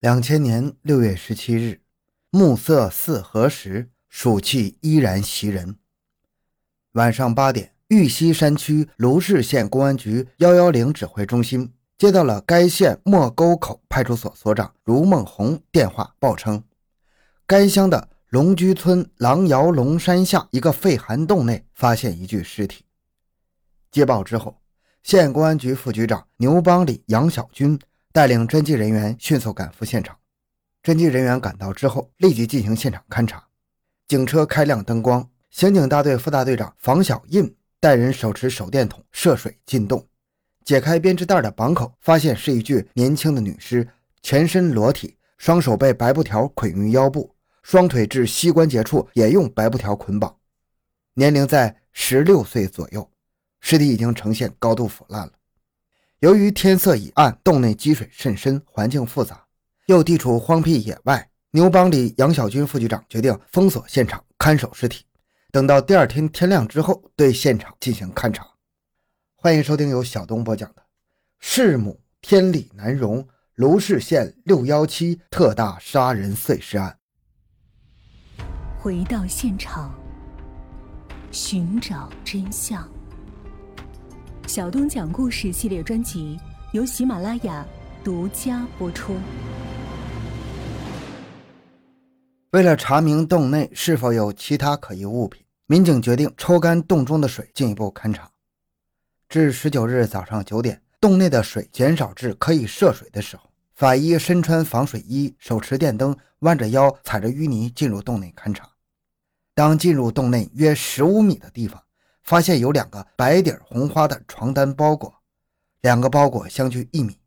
两千年六月十七日，暮色四合时，暑气依然袭人。晚上八点，玉溪山区卢氏县公安局幺幺零指挥中心接到了该县莫沟口派出所所长卢梦红电话报称，该乡的龙居村狼窑龙山下一个废涵洞内发现一具尸体。接报之后，县公安局副局长牛邦里杨小军。带领侦缉人员迅速赶赴现场。侦缉人员赶到之后，立即进行现场勘查。警车开亮灯光，刑警大队副大队长房小印带人手持手电筒涉水进洞，解开编织袋的绑口，发现是一具年轻的女尸，全身裸体，双手被白布条捆于腰部，双腿至膝关节处也用白布条捆绑，年龄在十六岁左右，尸体已经呈现高度腐烂了。由于天色已暗，洞内积水甚深，环境复杂，又地处荒僻野外，牛帮里杨小军副局长决定封锁现场，看守尸体，等到第二天天亮之后对现场进行勘查。欢迎收听由小东播讲的《弑母天理难容》卢氏县六幺七特大杀人碎尸案。回到现场，寻找真相。小东讲故事系列专辑由喜马拉雅独家播出。为了查明洞内是否有其他可疑物品，民警决定抽干洞中的水，进一步勘查。至十九日早上九点，洞内的水减少至可以涉水的时候，法医身穿防水衣，手持电灯，弯着腰，踩着淤泥进入洞内勘查。当进入洞内约十五米的地方。发现有两个白底红花的床单包裹，两个包裹相距一米。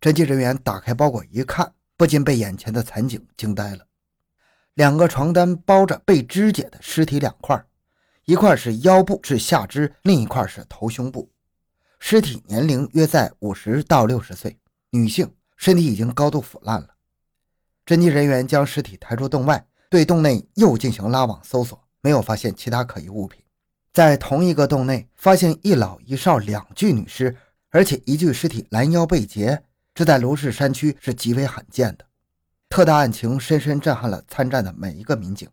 侦缉人员打开包裹一看，不禁被眼前的惨景惊呆了。两个床单包着被肢解的尸体两块，一块是腰部至下肢，另一块是头胸部。尸体年龄约在五十到六十岁，女性，身体已经高度腐烂了。侦缉人员将尸体抬出洞外，对洞内又进行拉网搜索，没有发现其他可疑物品。在同一个洞内发现一老一少两具女尸，而且一具尸体拦腰被劫，这在卢氏山区是极为罕见的。特大案情深深震撼了参战的每一个民警。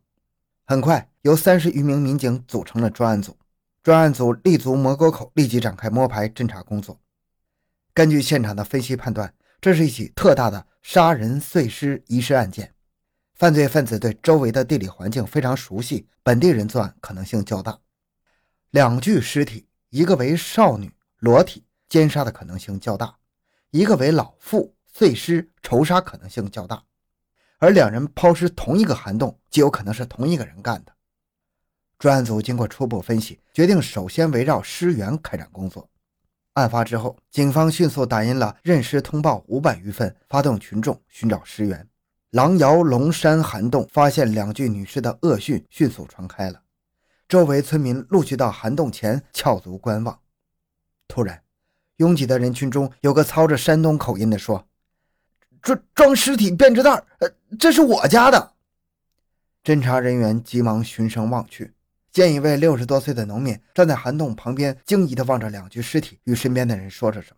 很快，由三十余名民警组成了专案组。专案组立足魔沟口，立即展开摸排侦查工作。根据现场的分析判断，这是一起特大的杀人碎尸遗失案件。犯罪分子对周围的地理环境非常熟悉，本地人作案可能性较大。两具尸体，一个为少女裸体奸杀的可能性较大，一个为老妇碎尸仇杀可能性较大，而两人抛尸同一个涵洞，极有可能是同一个人干的。专案组经过初步分析，决定首先围绕尸源开展工作。案发之后，警方迅速打印了认尸通报五百余份，发动群众寻找尸源。狼窑龙山涵洞发现两具女尸的恶讯迅速传开了。周围村民陆续到涵洞前翘足观望。突然，拥挤的人群中有个操着山东口音的说：“装装尸体编织袋，呃，这是我家的。”侦查人员急忙循声望去，见一位六十多岁的农民站在涵洞旁边，惊疑地望着两具尸体，与身边的人说着什么。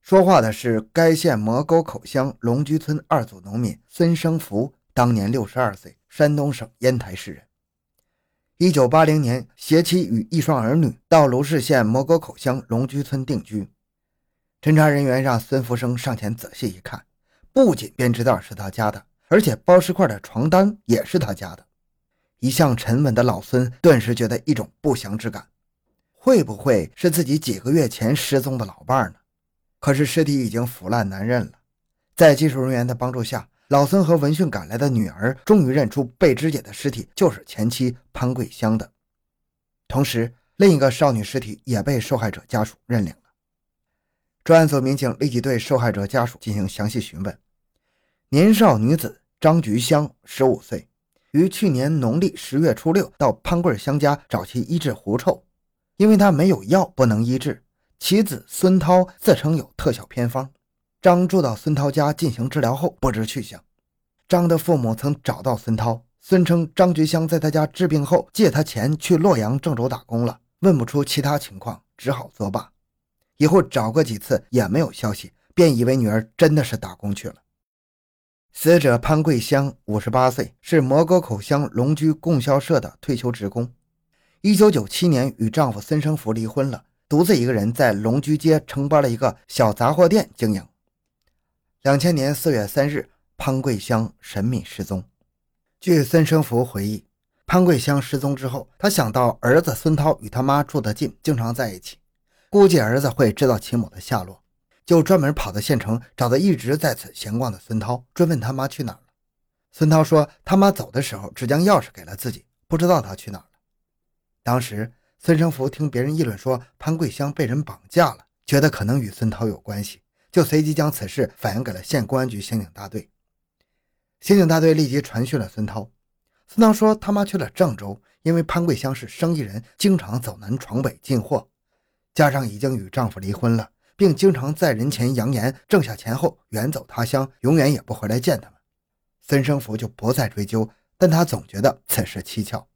说话的是该县磨沟口乡龙居村二组农民孙生福，当年六十二岁，山东省烟台市人。一九八零年，携妻与一双儿女到卢氏县磨沟口乡龙居村定居。侦查人员让孙福生上前仔细一看，不仅编织袋是他家的，而且包尸块的床单也是他家的。一向沉稳的老孙顿时觉得一种不祥之感，会不会是自己几个月前失踪的老伴呢？可是尸体已经腐烂难认了，在技术人员的帮助下。老孙和闻讯赶来的女儿终于认出被肢解的尸体就是前妻潘桂香的，同时另一个少女尸体也被受害者家属认领了。专案组民警立即对受害者家属进行详细询问。年少女子张菊香，十五岁，于去年农历十月初六到潘桂香家找其医治狐臭，因为她没有药不能医治，其子孙涛自称有特效偏方。张住到孙涛家进行治疗后不知去向。张的父母曾找到孙涛，孙称张菊香在他家治病后借他钱去洛阳郑州打工了，问不出其他情况，只好作罢。以后找过几次也没有消息，便以为女儿真的是打工去了。死者潘桂香，五十八岁，是摩沟口乡龙居供销社的退休职工。一九九七年与丈夫孙生福离婚了，独自一个人在龙居街承包了一个小杂货店经营。两千年四月三日，潘桂香神秘失踪。据孙生福回忆，潘桂香失踪之后，他想到儿子孙涛与他妈住得近，经常在一起，估计儿子会知道其母的下落。就专门跑到县城，找到一直在此闲逛的孙涛，追问他妈去哪儿了。孙涛说，他妈走的时候只将钥匙给了自己，不知道他去哪儿了。当时孙生福听别人议论说潘桂香被人绑架了，觉得可能与孙涛有关系，就随即将此事反映给了县公安局刑警大队。刑警大队立即传讯了孙涛。孙涛说，他妈去了郑州，因为潘桂香是生意人，经常走南闯北进货，加上已经与丈夫离婚了。并经常在人前扬言挣下钱后远走他乡，永远也不回来见他们。孙生福就不再追究，但他总觉得此事蹊跷。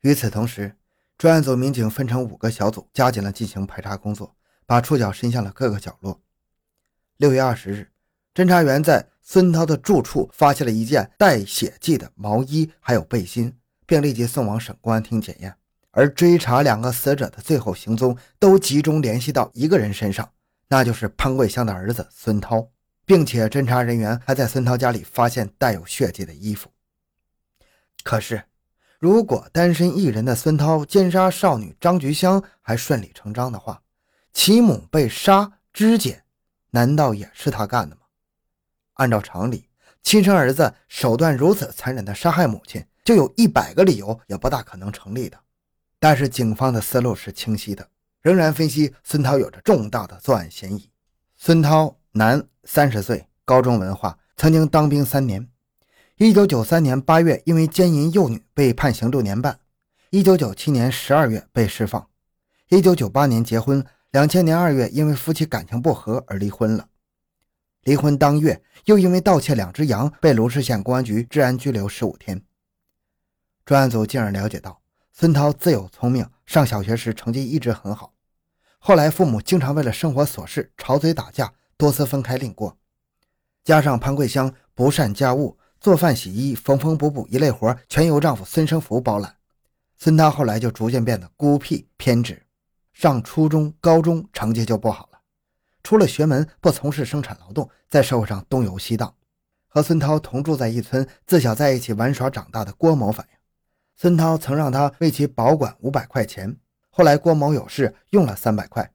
与此同时，专案组民警分成五个小组，加紧了进行排查工作，把触角伸向了各个角落。六月二十日，侦查员在孙涛的住处发现了一件带血迹的毛衣，还有背心，并立即送往省公安厅检验。而追查两个死者的最后行踪，都集中联系到一个人身上，那就是潘桂香的儿子孙涛，并且侦查人员还在孙涛家里发现带有血迹的衣服。可是，如果单身一人的孙涛奸杀少女张菊香还顺理成章的话，其母被杀肢解，难道也是他干的吗？按照常理，亲生儿子手段如此残忍的杀害母亲，就有一百个理由也不大可能成立的。但是警方的思路是清晰的，仍然分析孙涛有着重大的作案嫌疑。孙涛，男，三十岁，高中文化，曾经当兵三年。一九九三年八月因为奸淫幼女被判刑六年半，一九九七年十二月被释放。一九九八年结婚，两千年二月因为夫妻感情不和而离婚了。离婚当月又因为盗窃两只羊被卢氏县公安局治安拘留十五天。专案组进而了解到。孙涛自幼聪明，上小学时成绩一直很好。后来父母经常为了生活琐事吵嘴打架，多次分开另过。加上潘桂香不善家务，做饭、洗衣、缝缝补补一类活全由丈夫孙生福包揽，孙涛后来就逐渐变得孤僻偏执。上初中、高中成绩就不好了，出了学门不从事生产劳动，在社会上东游西荡。和孙涛同住在一村，自小在一起玩耍长大的郭某反映。孙涛曾让他为其保管五百块钱，后来郭某有事用了三百块，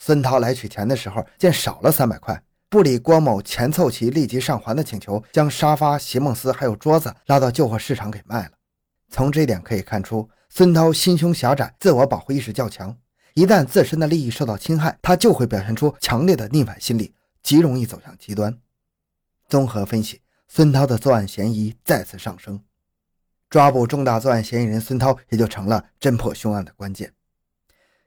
孙涛来取钱的时候见少了三百块，不理郭某钱凑齐立即上还的请求，将沙发、席梦思还有桌子拉到旧货市场给卖了。从这点可以看出，孙涛心胸狭窄，自我保护意识较强，一旦自身的利益受到侵害，他就会表现出强烈的逆反心理，极容易走向极端。综合分析，孙涛的作案嫌疑再次上升。抓捕重大作案嫌疑人孙涛也就成了侦破凶案的关键。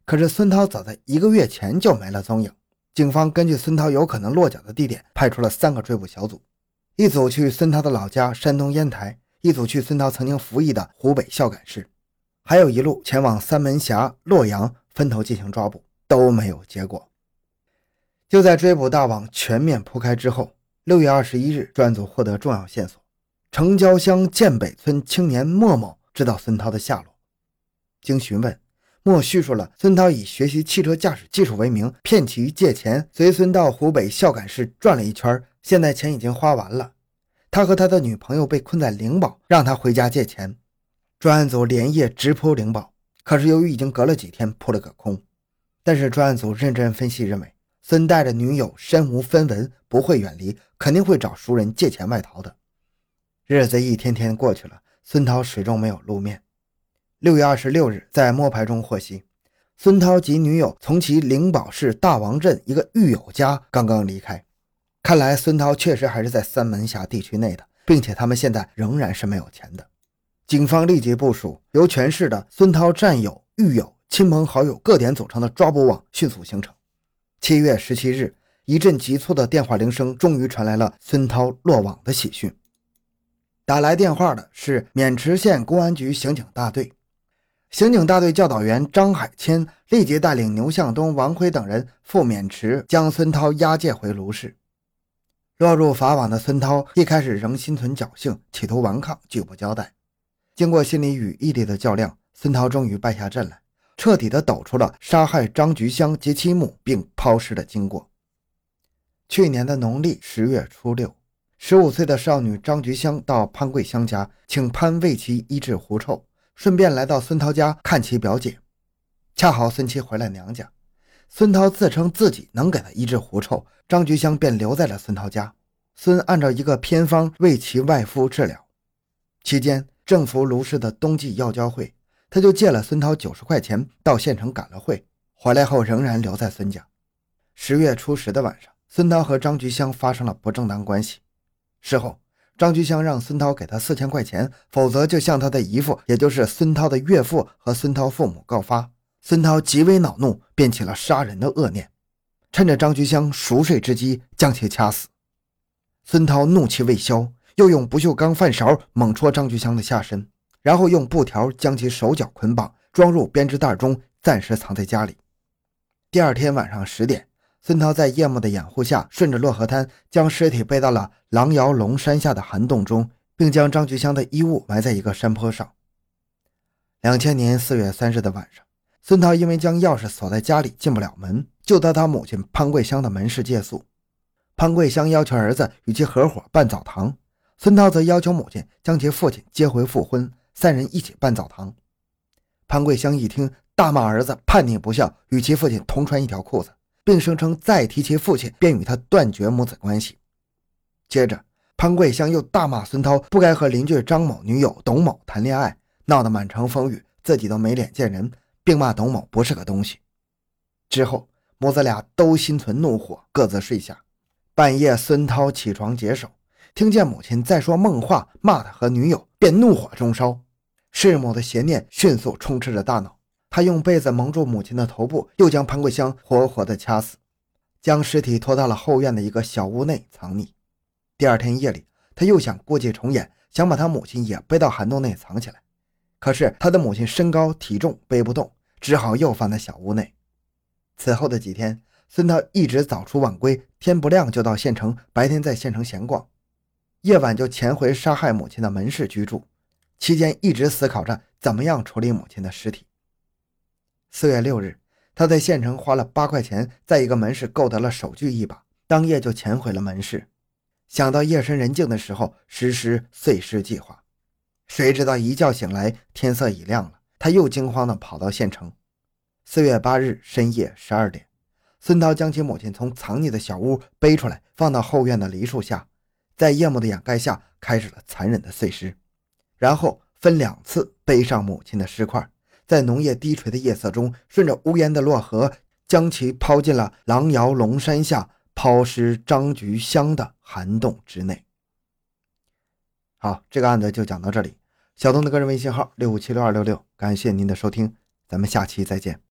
可是孙涛早在一个月前就没了踪影，警方根据孙涛有可能落脚的地点，派出了三个追捕小组，一组去孙涛的老家山东烟台，一组去孙涛曾经服役的湖北孝感市，还有一路前往三门峡、洛阳，分头进行抓捕，都没有结果。就在追捕大网全面铺开之后，六月二十一日，专案组获得重要线索。城郊乡建北村青年莫某知道孙涛的下落，经询问，莫叙述了孙涛以学习汽车驾驶技术为名，骗其借钱，随孙到湖北孝感市转了一圈，现在钱已经花完了。他和他的女朋友被困在灵宝，让他回家借钱。专案组连夜直扑灵宝，可是由于已经隔了几天，扑了个空。但是专案组认真分析认为，孙带着女友身无分文，不会远离，肯定会找熟人借钱外逃的。日子一天天过去了，孙涛始终没有露面。六月二十六日，在摸排中获悉，孙涛及女友从其灵宝市大王镇一个狱友家刚刚离开。看来孙涛确实还是在三门峡地区内的，并且他们现在仍然是没有钱的。警方立即部署由全市的孙涛战友、狱友、亲朋好友各点组成的抓捕网，迅速形成。七月十七日，一阵急促的电话铃声终于传来了孙涛落网的喜讯。打来电话的是渑池县公安局刑警大队，刑警大队教导员张海谦立即带领牛向东、王辉等人赴渑池，将孙涛押解回卢市。落入法网的孙涛一开始仍心存侥幸，企图顽抗，拒不交代。经过心理与毅力的较量，孙涛终于败下阵来，彻底的抖出了杀害张菊香及其母并抛尸的经过。去年的农历十月初六，十五岁的少女张菊香到潘桂香家，请潘为其医治狐臭，顺便来到孙涛家看其表姐。恰好孙妻回来娘家。孙涛自称自己能给他医治狐臭，张菊香便留在了孙涛家。孙按照一个偏方为其外夫治疗。期间，政府卢氏的冬季药交会，他就借了孙涛九十块钱到县城赶了会，回来后仍然留在孙家。十月初十的晚上，孙涛和张菊香发生了不正当关系。事后，张菊香让孙涛给他四千块钱，否则就向他的姨父，也就是孙涛的岳父和孙涛父母告发。孙涛极为恼怒，便起了杀人的恶念，趁着张菊香熟睡之机将其掐死。孙涛怒气未消，又用不锈钢饭勺猛戳张菊香的下身，然后用布条将其手脚捆绑，装入编织袋中，暂时藏在家里。第二天晚上十点，孙涛在夜幕的掩护下，顺着洛河滩将尸体背到了狼窑龙山下的涵洞中，并将张菊香的衣物埋在一个山坡上。两千年四月三日的晚上。孙涛因为将钥匙锁在家里，进不了门，就到他母亲潘桂香的门市借宿。潘桂香要求儿子与其合伙办澡堂，孙涛则要求母亲将其父亲接回复婚，三人一起办澡堂。潘桂香一听，大骂儿子叛逆不孝，与其父亲同穿一条裤子，并声称再提其父亲，便与他断绝母子关系。接着，潘桂香又大骂孙涛不该和邻居张某女友董某谈恋爱，闹得满城风雨，自己都没脸见人。并骂董某不是个东西。之后，母子俩都心存怒火，各自睡下。半夜，孙涛起床解手，听见母亲在说梦话，骂他和女友，便怒火中烧。弑母的邪念迅速充斥着大脑，他用被子蒙住母亲的头部，又将潘桂香活活的掐死，将尸体拖到了后院的一个小屋内藏匿。第二天夜里，他又想故伎重演，想把他母亲也背到涵洞内藏起来。可是他的母亲身高体重背不动，只好又放在小屋内。此后的几天，孙涛一直早出晚归，天不亮就到县城，白天在县城闲逛，夜晚就潜回杀害母亲的门市居住。期间一直思考着怎么样处理母亲的尸体。四月六日，他在县城花了八块钱，在一个门市购得了手锯一把，当夜就潜回了门市。想到夜深人静的时候实施碎尸计划。谁知道一觉醒来，天色已亮了。他又惊慌地跑到县城。四月八日深夜十二点，孙涛将其母亲从藏匿的小屋背出来，放到后院的梨树下，在夜幕的掩盖下开始了残忍的碎尸，然后分两次背上母亲的尸块，在浓夜低垂的夜色中，顺着无烟的洛河，将其抛进了狼窑龙山下抛尸张菊香的涵洞之内。好，这个案子就讲到这里。小东的个人微信号六五七六二六六，感谢您的收听，咱们下期再见。